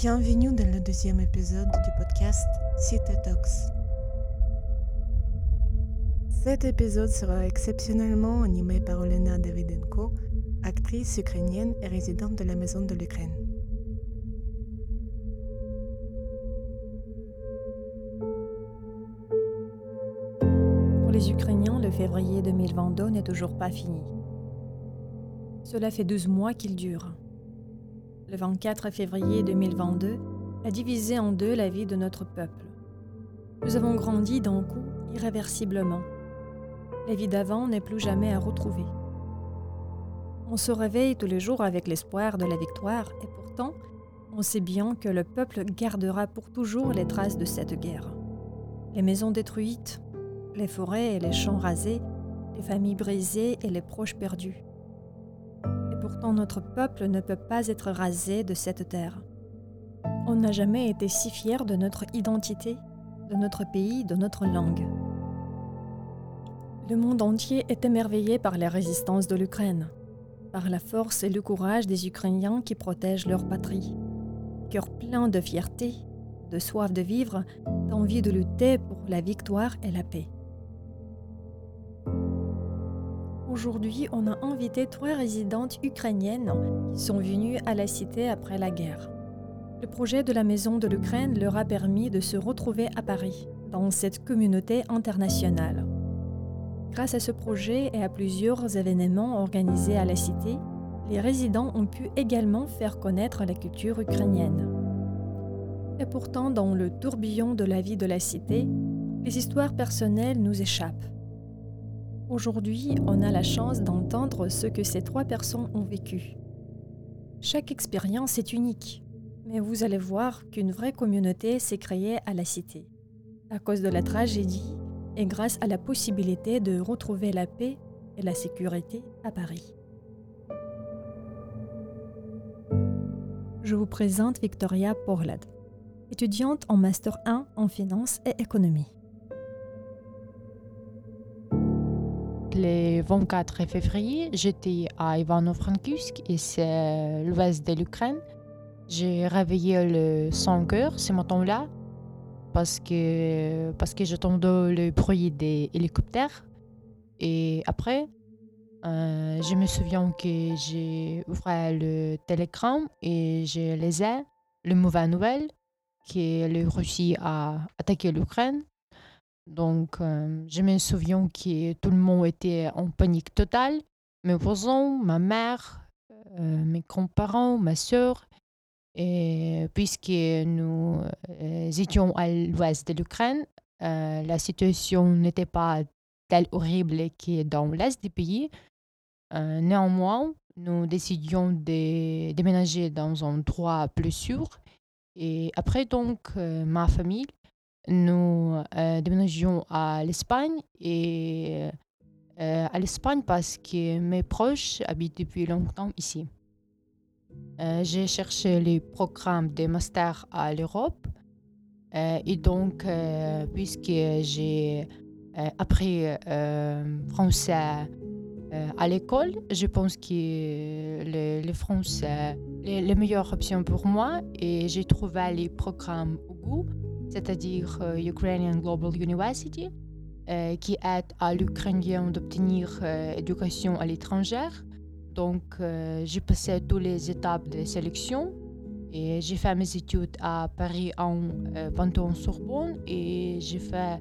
Bienvenue dans le deuxième épisode du podcast Cité Talks. Cet épisode sera exceptionnellement animé par Olena Davidenko, actrice ukrainienne et résidente de la Maison de l'Ukraine. Pour les Ukrainiens, le février 2022 n'est toujours pas fini. Cela fait 12 mois qu'il dure. Le 24 février 2022 a divisé en deux la vie de notre peuple. Nous avons grandi d'un coup irréversiblement. La vie d'avant n'est plus jamais à retrouver. On se réveille tous les jours avec l'espoir de la victoire et pourtant, on sait bien que le peuple gardera pour toujours les traces de cette guerre. Les maisons détruites, les forêts et les champs rasés, les familles brisées et les proches perdus. Pourtant notre peuple ne peut pas être rasé de cette terre. On n'a jamais été si fier de notre identité, de notre pays, de notre langue. Le monde entier est émerveillé par la résistance de l'Ukraine, par la force et le courage des Ukrainiens qui protègent leur patrie. Cœur plein de fierté, de soif de vivre, d'envie de lutter pour la victoire et la paix. Aujourd'hui, on a invité trois résidentes ukrainiennes qui sont venues à la cité après la guerre. Le projet de la Maison de l'Ukraine leur a permis de se retrouver à Paris, dans cette communauté internationale. Grâce à ce projet et à plusieurs événements organisés à la cité, les résidents ont pu également faire connaître la culture ukrainienne. Et pourtant, dans le tourbillon de la vie de la cité, les histoires personnelles nous échappent. Aujourd'hui, on a la chance d'entendre ce que ces trois personnes ont vécu. Chaque expérience est unique, mais vous allez voir qu'une vraie communauté s'est créée à la cité, à cause de la tragédie et grâce à la possibilité de retrouver la paix et la sécurité à Paris. Je vous présente Victoria Porlad, étudiante en Master 1 en finance et économie. Le 24 février, j'étais à Ivano-Frankivsk et c'est l'ouest de l'Ukraine. J'ai réveillé le 5 heures ce matin-là parce que, parce que le bruit des hélicoptères. Et après, euh, je me souviens que j'ai ouvert le télégramme et j'ai lisé le mauvais nouvelle que la Russie a attaqué l'Ukraine. Donc, euh, je me souviens que tout le monde était en panique totale. Mes voisins, ma mère, euh, mes grands-parents, ma soeur. Et puisque nous euh, étions à l'ouest de l'Ukraine, la situation n'était pas telle horrible que dans l'est du pays. néanmoins, nous décidions de déménager dans un endroit plus sûr. Et après, donc, ma famille nous euh, déménagions à l'Espagne et euh, à l'Espagne parce que mes proches habitent depuis longtemps ici. Euh, j'ai cherché les programmes de master à l'Europe et donc puisque j'ai appris français à l'école, je pense que le, le français est la meilleure option pour moi et j'ai trouvé les programmes au goût c'est-à-dire euh, Ukrainian Global University, euh, qui aide à l'Ukrainien d'obtenir euh, éducation à l'étranger. Donc, j'ai passé toutes les étapes de sélection et j'ai fait mes études à Paris en Panthéon-Sorbonne et j'ai fait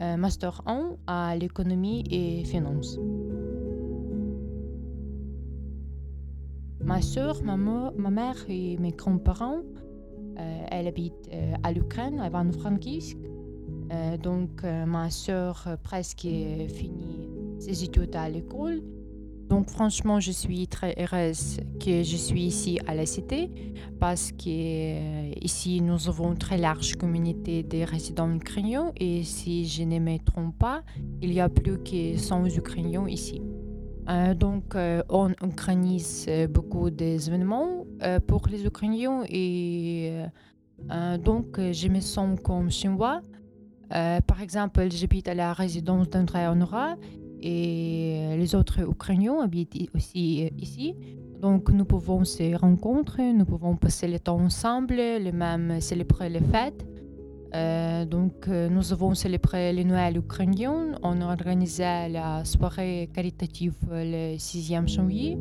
un Master 1 à l'économie et finance. Ma soeur, ma, ma mère et mes grands-parents elle habite euh, à l'Ukraine, à Ivano-Frankivsk. Euh, donc, ma soeur presque fini ses études à l'école. Donc franchement, je suis très heureuse que je suis ici à la cité parce que ici nous avons une très large communauté de résidents ukrainiens et si je ne me trompe pas, il y a plus que 100 Ukrainiens ici. Donc on organise beaucoup d'événements euh, pour les Ukrainiens et euh, euh, donc je me sens comme chinois. par exemple, j'habite à la résidence d'André Honora et les autres Ukrainiens habitent aussi ici. Donc nous pouvons se rencontrer, nous pouvons passer le temps ensemble, les mêmes célébrer les fêtes. Euh, donc euh, nous avons célébré le Noël ukrainien, on a organisé la soirée caritative le 6e janvier.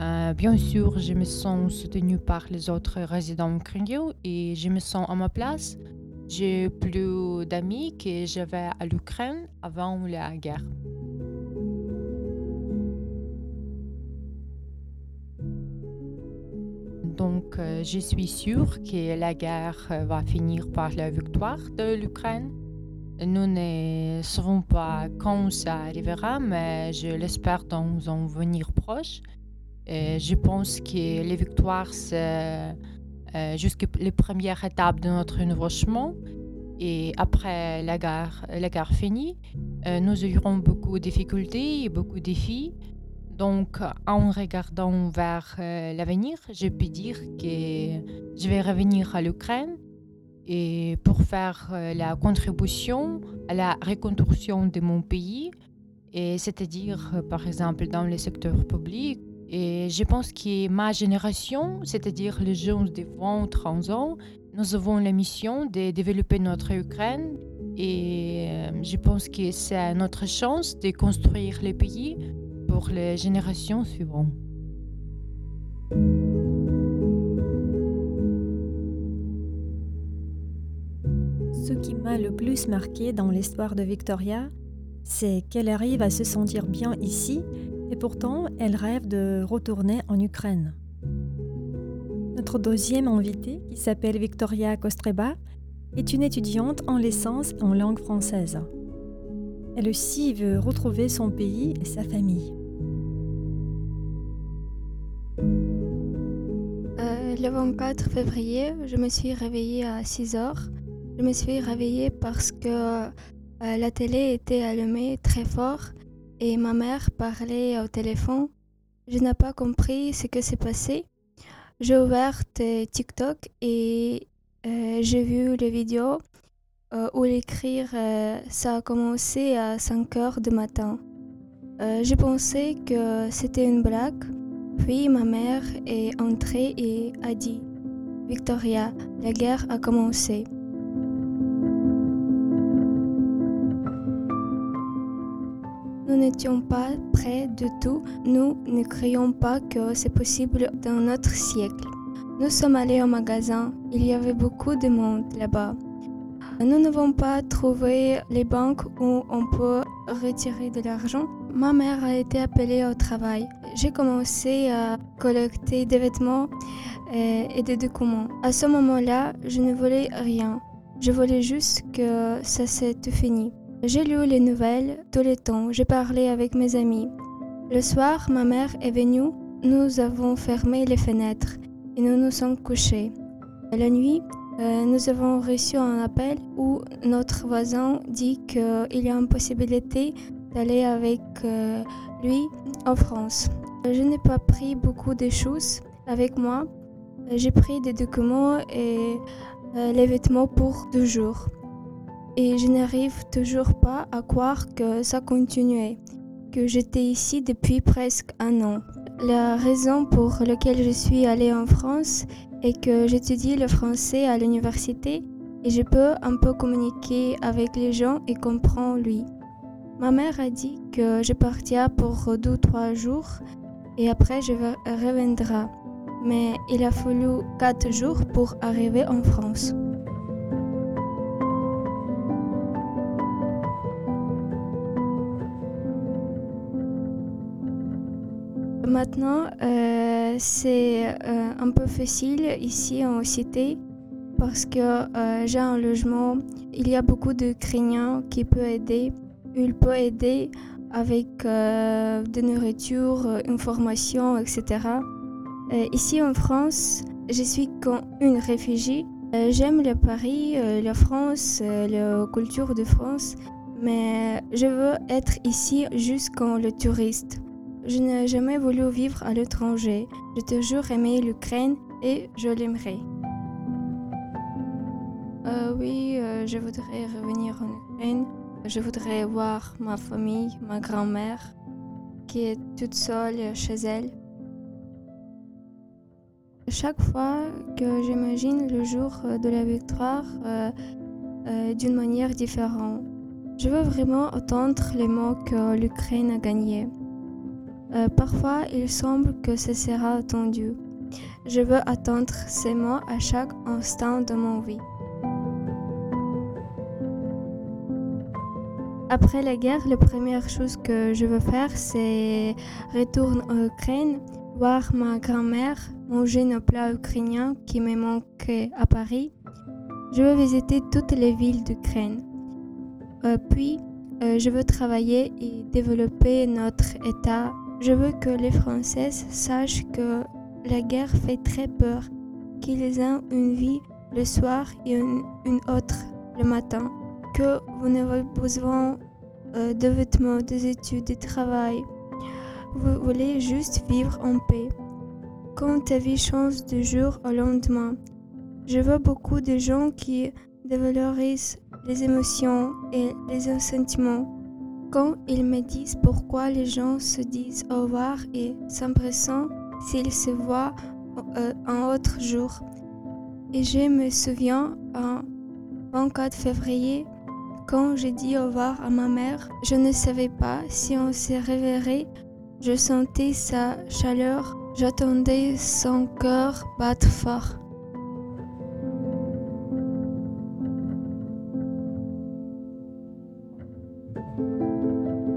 Euh, bien sûr, je me sens soutenue par les autres résidents ukrainiens et je me sens à ma place. J'ai plus d'amis que j'avais à l'Ukraine avant la guerre. Donc, euh, je suis sûre que la guerre va finir par la victoire de l'Ukraine. Nous ne savons pas quand ça arrivera, mais je l'espère dans un venir proche. Et je pense que les victoires, c'est euh, jusqu'à les premières étapes de notre nouveau chemin. Et après la guerre, la guerre finie, euh, nous aurons beaucoup de difficultés et beaucoup de défis. Donc, en regardant vers euh, l'avenir, je peux dire que je vais revenir à l'Ukraine et pour faire euh, la contribution à la reconstruction de mon pays, et c'est-à-dire, euh, par exemple, dans le secteur public. Et je pense que ma génération, c'est-à-dire les jeunes de 20, 30 ans, nous avons la mission de développer notre Ukraine. Et je pense que c'est notre chance de construire le pays pour les générations suivantes. Ce qui m'a le plus marqué dans l'histoire de Victoria, c'est qu'elle arrive à se sentir bien ici et pourtant elle rêve de retourner en Ukraine. Notre deuxième invitée, qui s'appelle Victoria Kostreba, est une étudiante en licence en langue française. Elle aussi veut retrouver son pays et sa famille. Le 24 février, je me suis réveillée à 6 heures. Je me suis réveillée parce que euh, la télé était allumée très fort et ma mère parlait au téléphone. Je n'ai pas compris ce que s'est passé. J'ai ouvert TikTok et euh, j'ai vu les vidéos euh, où l'écrire, ça a commencé à 5 heures du matin. J'ai pensé que c'était une blague, puis ma mère est entrée et a dit Victoria, la guerre a commencé. Nous n'étions pas prêts du tout. Nous ne croyons pas que c'est possible dans notre siècle. Nous sommes allés au magasin. Il y avait beaucoup de monde là-bas. Nous n'avons pas trouvé les banques où on peut retirer de l'argent. Ma mère a été appelée au travail. J'ai commencé à collecter des vêtements et des documents. À ce moment-là, je ne voulais rien. Je voulais juste que ça s'est fini. J'ai lu les nouvelles tous les temps. J'ai parlé avec mes amis. Le soir, ma mère est venue. Nous avons fermé les fenêtres et nous nous sommes couchés. La nuit, euh, nous avons reçu un appel où notre voisin dit qu'il y a une possibilité d'aller avec euh, lui en France. Je n'ai pas pris beaucoup de choses avec moi. J'ai pris des documents et euh, les vêtements pour deux jours. Et je n'arrive toujours pas à croire que ça continuait, que j'étais ici depuis presque un an. La raison pour laquelle je suis allée en France et que j'étudie le français à l'université et je peux un peu communiquer avec les gens et comprendre lui. Ma mère a dit que je partirai pour deux ou trois jours et après je reviendrai. Mais il a fallu quatre jours pour arriver en France. Maintenant, euh, c'est euh, un peu facile ici en cité parce que euh, j'ai un logement. Il y a beaucoup de craignants qui peuvent aider. Il peut aider avec de nourriture, une formation, etc. ici en France, je suis comme une réfugiée. J'aime le Paris, la France, la culture de France, mais je veux être ici juste comme le touriste. Je n'ai jamais voulu vivre à l'étranger. J'ai toujours aimé l'Ukraine et je l'aimerai. Euh, oui, euh, je voudrais revenir en Ukraine. Je voudrais voir ma famille, ma grand-mère. qui est toute seule chez elle. Chaque fois que j'imagine le jour de la victoire euh, euh, d'une manière différente, je veux vraiment entendre les mots que l'Ukraine a gagnés. Euh, parfois, il semble que ce sera attendu. Je veux attendre ces mots à chaque instant de mon vie. Après la guerre, la première chose que je veux faire, c'est retourner en Ukraine, voir ma grand-mère, manger nos plats ukrainiens qui me manquaient à Paris. Je veux visiter toutes les villes d'Ukraine. Euh, puis, euh, je veux travailler et développer notre État. Je veux que les Françaises sachent que la guerre fait très peur, qu'ils ont une vie le soir et une, une autre le matin, que vous n'avez besoin euh, de vêtements, des études, de travail. Vous voulez juste vivre en paix. Quand ta vie change de jour au lendemain, je vois beaucoup de gens qui dévalorisent les émotions et les sentiments. Quand ils me disent pourquoi les gens se disent au revoir et s'empressent s'ils se voient euh, un autre jour. Et je me souviens, un 24 février, quand j'ai dit au revoir à ma mère, je ne savais pas si on se réveillerait. Je sentais sa chaleur, j'attendais son cœur battre fort.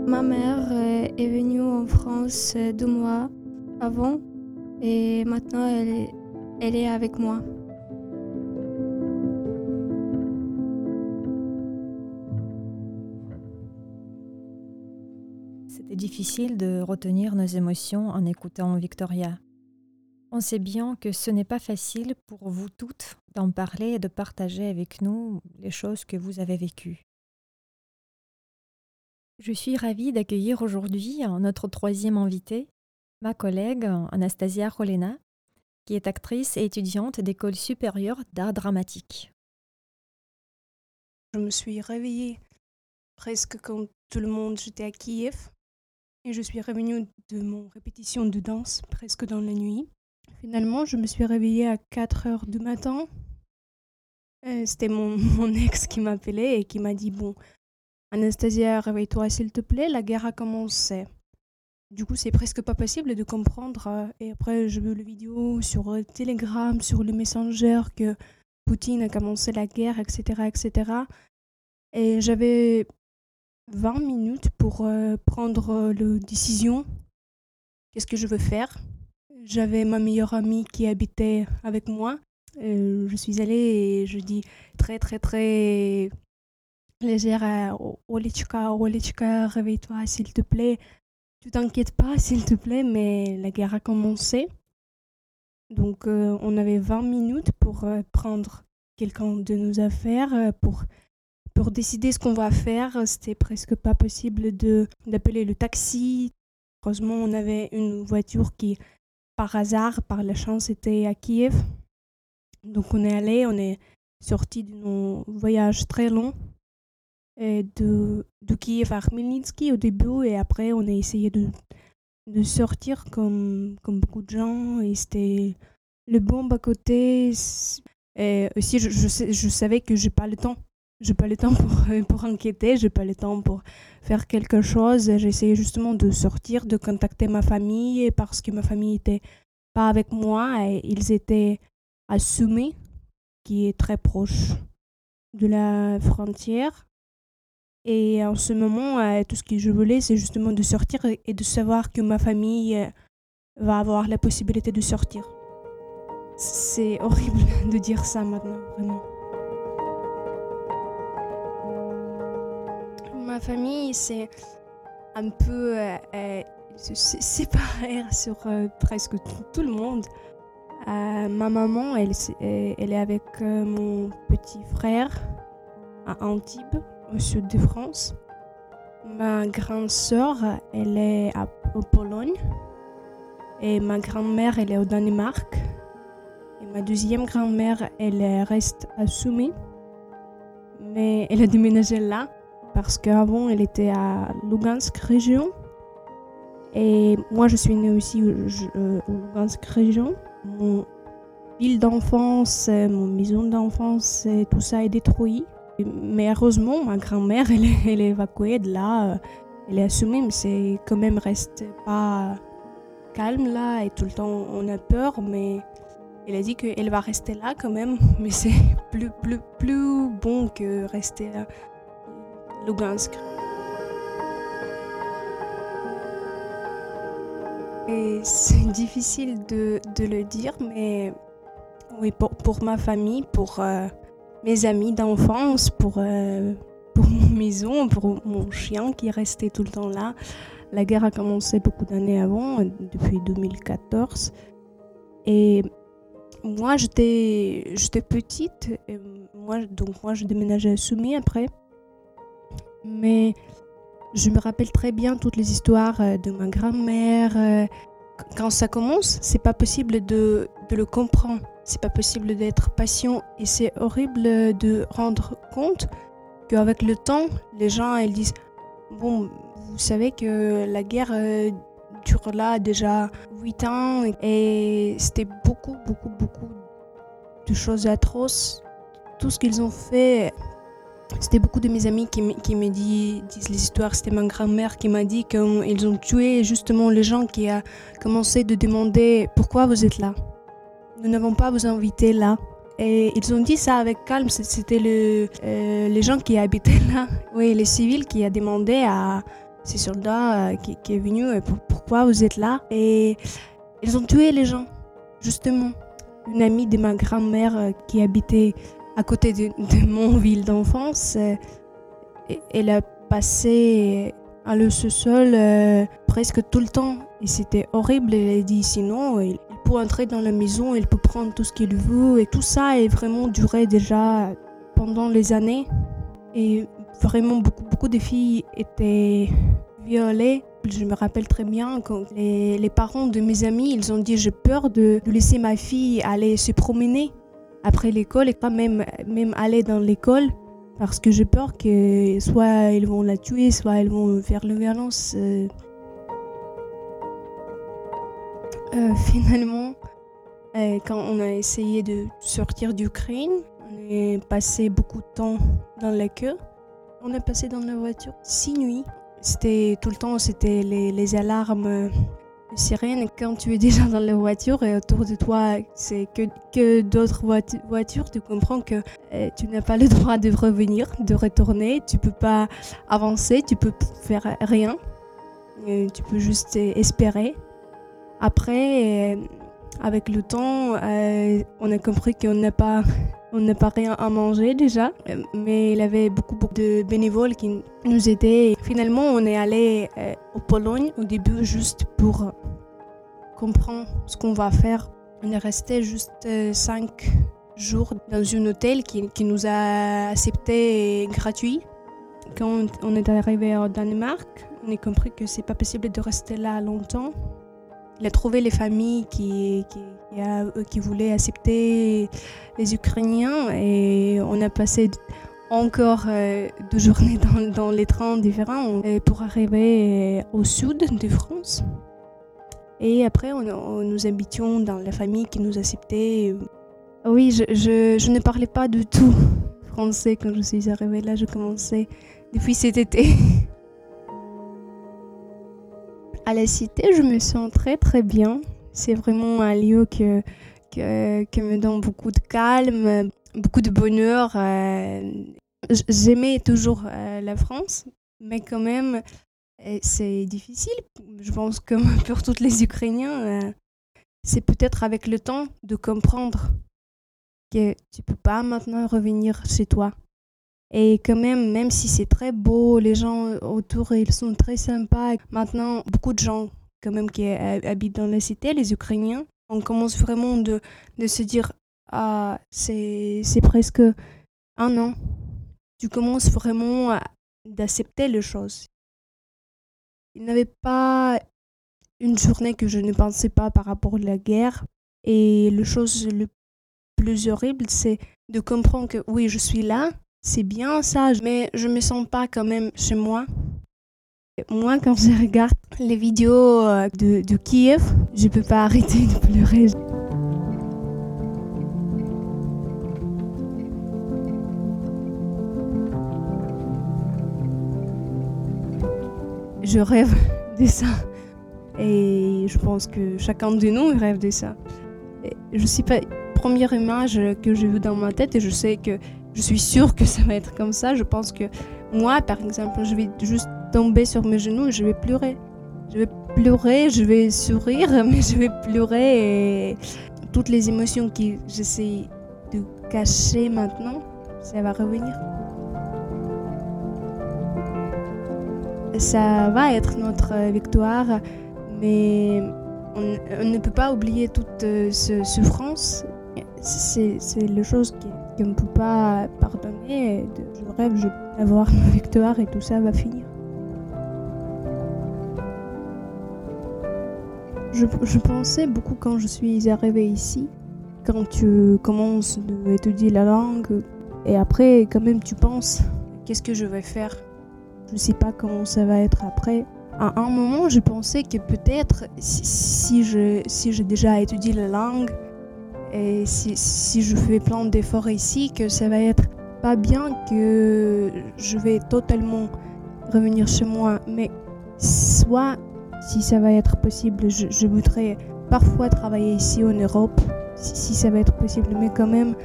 Ma mère euh, est venue en France euh, deux mois avant et maintenant elle est avec moi. Difficile de retenir nos émotions en écoutant Victoria. On sait bien que ce n'est pas facile pour vous toutes d'en parler et de partager avec nous les choses que vous avez vécues. Je suis ravie d'accueillir aujourd'hui notre troisième invité, ma collègue Anastasia Rolena, qui est actrice et étudiante d'école supérieure d'art dramatique. Je me suis réveillée presque quand tout le monde était à Kiev et je suis revenue de mon répétition de danse presque dans la nuit. Finalement, je me suis réveillée à 4 heures du matin. Euh, c'était mon, ex qui m'appelait et qui m'a dit Bon, Anastasia, réveille-toi s'il te plaît, la guerre a commencé. Du coup, c'est presque pas possible de comprendre. Euh, et après, je vu le vidéo sur euh, Telegram, sur le Messenger, que Poutine a commencé la guerre, etc., etc. Et j'avais 20 minutes pour euh, prendre la décision. Qu'est-ce que je veux faire? J'avais ma meilleure amie qui habitait avec moi. je suis allée et je dis très, très, très légère Olichka, Olichka, réveille-toi, s'il te plaît. Tu t'inquiètes pas, s'il te plaît, mais la guerre a commencé. Donc, euh, on avait 20 minutes pour euh, prendre quelqu'un de nos affaires, euh, pour, pour décider ce qu'on va faire. C'était presque pas possible d'appeler le taxi. Heureusement, on avait une voiture qui, par hasard, par la chance, était à Kiev. Donc, on est allé, on est sorti de nos voyages très longs de, de Kiev à Khmelnytsky au début et après on a essayé de, de sortir comme, comme beaucoup de gens et c'était le bombe à côté. Et aussi, je, je, je savais que j'ai pas le temps. J'ai pas le temps pour, pour enquêter, j'ai pas le temps pour faire quelque chose. J'essayais justement de sortir, de contacter ma famille parce que ma famille était pas avec moi et ils étaient à Sumé, qui est très proche de la frontière. Et en ce moment, euh, tout ce que je voulais, c'est justement de sortir et de savoir que ma famille euh, va avoir la possibilité de sortir. C'est horrible de dire ça maintenant, vraiment. Ma famille, c'est un peu euh, séparer sur presque tout le monde. ma maman, elle, elle est avec mon petit frère à Antibes au sud de France. Ma grande sœur, elle est à, en Pologne. Et ma grand-mère, elle est au Danemark. Et ma deuxième grand-mère, elle reste à Soumy. Mais elle a déménagé là parce qu'avant, elle était à Lugansk région. Et moi, je suis née aussi euh, au Lugansk région. Mon ville d'enfance, mon maison d'enfance, tout ça est détruit. Mais heureusement, ma grand-mère, elle, est évacuée de là. Elle est assumée, mais c'est quand même resté pas calme là. Et tout le temps, on a peur, mais elle a dit qu'elle va rester là quand même. Mais c'est plus, plus, plus bon que rester à Lugansk. C'est difficile de, le dire, mais oui, pour, ma famille, pour euh, mes amis d'enfance, pour, euh, pour mon maison, pour mon chien qui est resté tout le temps là. La guerre a commencé beaucoup d'années avant, depuis 2014. Et moi, j'étais, petite. Et moi, donc, moi, je déménageais à Soumy après. Mais je me rappelle très bien toutes les histoires euh, de ma grand-mère. Euh, quand ça commence, c'est pas possible de, de le comprendre. C'est pas possible d'être patient et c'est horrible de rendre compte qu'avec le temps, les gens ils disent bon, vous savez que la guerre euh, dure là déjà 8 ans et c'était beaucoup, beaucoup, beaucoup de choses atroces. Tout ce qu'ils ont fait c'était beaucoup de mes amis qui, me disent, les histoires. C'était ma grand-mère qui m'a dit qu'ils ont tué justement les gens qui ont commencé de demander pourquoi vous êtes là. Nous n'avons pas vous invité là. Et ils ont dit ça avec calme. C'était le, euh, les gens qui habitaient là. Oui, les civils qui ont demandé à ces soldats euh, qui, qui est venu euh, pourquoi vous êtes là. Et ils ont tué les gens, justement. Une amie de ma grand-mère qui habitait à côté de, mon ville d'enfance. Euh, elle a passé à le sous-sol euh, presque tout le temps. Et c'était horrible. Elle a dit sinon, il, peut entrer dans la maison, il peut prendre tout ce qu'il veut. Et tout ça a vraiment duré déjà pendant les années. Et vraiment, beaucoup, beaucoup de filles étaient violées. Je me rappelle très bien quand les, parents de mes amis, ils ont dit j'ai peur de laisser ma fille aller se promener après l'école et pas même, même aller dans l'école parce que j'ai peur que soit ils vont la tuer, soit ils vont faire la violence. Euh. Euh, finalement, euh, quand on a essayé de sortir d'Ukraine, on est passé beaucoup de temps dans la queue. On est passé dans la voiture six nuits. C'était tout le temps, c'était les, les alarmes sirène quand tu es déjà dans la voiture et autour de toi c'est que, que d'autres voitures, tu comprends que euh, tu n'as pas le droit de revenir, de retourner, tu peux pas avancer, tu peux faire rien, euh, tu peux juste espérer. Après, euh, avec le temps, on a compris qu'on n'a pas on n'a pas rien à manger déjà, mais il y avait beaucoup, beaucoup de bénévoles qui nous aidaient. Finalement, on est allé euh, au Pologne au début juste pour comprendre ce qu'on va faire. On est resté juste euh, cinq jours dans un hôtel qui, qui nous a accepté gratuit. Quand on est arrivé au Danemark, on a compris que c'est pas possible de rester là longtemps. Il a trouvé les familles qui, qui qui voulaient accepter les Ukrainiens et on a passé encore euh, deux journées dans, les trains différents pour arriver au sud de France. Et après, on, nous habitions dans la famille qui nous acceptait. Oui, je, je, ne parlais pas du tout français quand je suis arrivée là. Je commençais depuis cet été. À la cité, je me sens très très bien. C'est vraiment un lieu que, que, me donne beaucoup de calme, beaucoup de bonheur. Euh, j'aimais toujours euh, la France, mais quand même, euh, c'est difficile. Je pense que pour tous les Ukrainiens, c'est peut-être avec le temps de comprendre que tu peux pas maintenant revenir chez toi. Et quand même, même si c'est très beau, les gens autour, ils sont très sympas. Maintenant, beaucoup de gens quand même qui habitent dans la cité, les Ukrainiens, on commence vraiment de, de se dire ah c'est presque un an. Tu commences vraiment d'accepter les choses. Il n'y avait pas une journée que je ne pensais pas par rapport à la guerre. Et la chose le plus horrible, c'est de comprendre que oui, je suis là, c'est bien ça, mais je me sens pas quand même chez moi. Moi, quand je regarde les vidéos euh, de, Kiev, je peux pas arrêter de pleurer. Je rêve de ça. Et je pense que chacun de nous rêve de ça. Et je sais pas, première image que j'ai vue dans ma tête et je sais que je suis sûre que ça va être comme ça. Je pense que moi, par exemple, je vais juste tomber sur mes genoux et je vais pleurer. Je vais pleurer, je vais sourire, mais je vais pleurer et toutes les émotions que j'essaie de cacher maintenant, ça va revenir. Ça va être notre victoire, mais on, ne peut pas oublier toute euh, cette souffrance. C'est les choses qu'on ne peut pas pardonner. Je rêve d'avoir une victoire et tout ça va finir. Je, pensais beaucoup quand je suis arrivée ici, quand tu commences à étudier la langue, et après, quand même, tu penses, qu'est-ce que je vais faire? Je ne sais pas comment ça va être après. À un moment, je pensais que peut-être, si, si j'ai déjà étudié la langue, et si, je fais plein d'efforts ici, que ça va être pas bien, que je vais totalement revenir chez moi. Mais soit si ça va être possible, je, voudrais parfois travailler ici en Europe, si, ça va être possible. Mais quand même,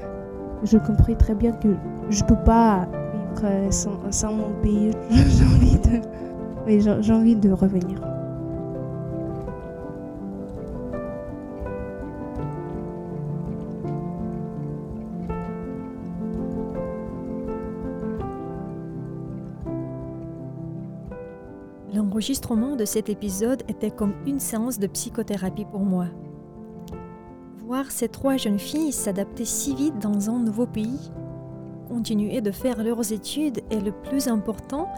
je comprends très bien que je ne peux pas vivre sans, mon pays. j'ai envie envie de revenir. L'enregistrement de cet épisode était comme une séance de psychothérapie pour moi. Voir ces trois jeunes filles s'adapter si vite dans un nouveau pays, continuer de faire leurs études et le plus important,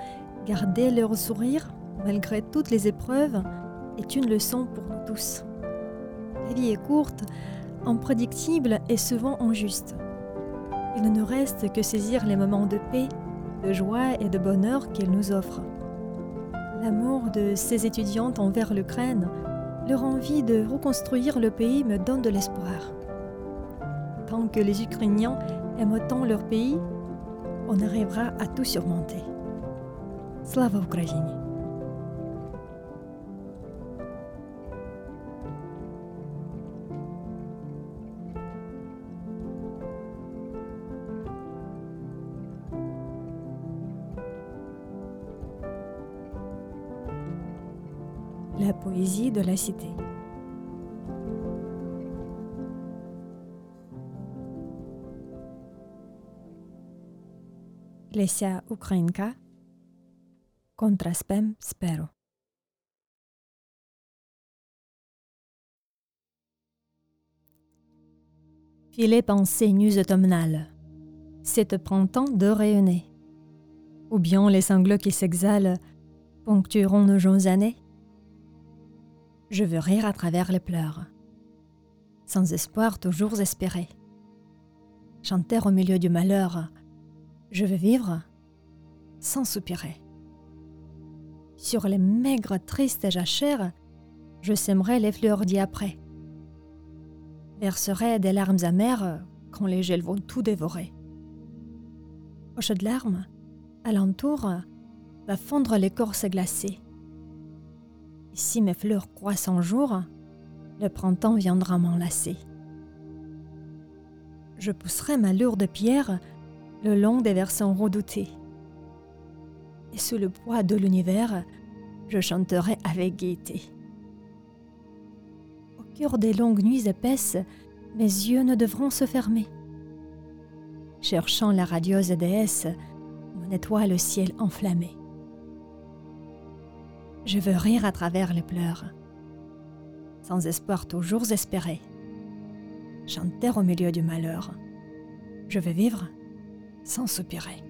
garder leur sourire malgré toutes les épreuves, est une leçon pour nous tous. La vie est courte, imprédictible et souvent injuste. Il ne nous reste que saisir les moments de paix, de joie et de bonheur qu'elle nous offre. L'amour de ces étudiantes envers l'Ukraine, leur envie de reconstruire le pays me donne de l'espoir. Tant que les Ukrainiens aiment autant leur pays, on arrivera à tout surmonter. Slava Ukraini! De la cité. Lesia Ukrainka Contraspem spero. Filet pensée nues automnales, cette printemps de rayonner, ou bien les sanglots qui s'exhalent ponctueront nos jeunes années je veux rire à travers les pleurs. Sans espoir, toujours espérer. Chanter au milieu du malheur. Je veux vivre sans soupirer. Sur les maigres, tristes jachères, je sèmerai les fleurs après. Verserai des larmes amères quand les gels vont tout dévorer. Poche de larmes, alentour, va fondre l'écorce glacée si mes fleurs croissent en jour, le printemps viendra m'enlacer. Je pousserai ma lourde pierre le long des versants redoutés. Et sous le poids de l'univers, je chanterai avec gaieté. Au cœur des longues nuits épaisses, mes yeux ne devront se fermer. Cherchant la radieuse déesse, mon étoile au ciel enflammé. Je veux rire à travers les pleurs, sans espoir toujours espérer. Chanter au milieu du malheur. Je veux vivre sans soupirer.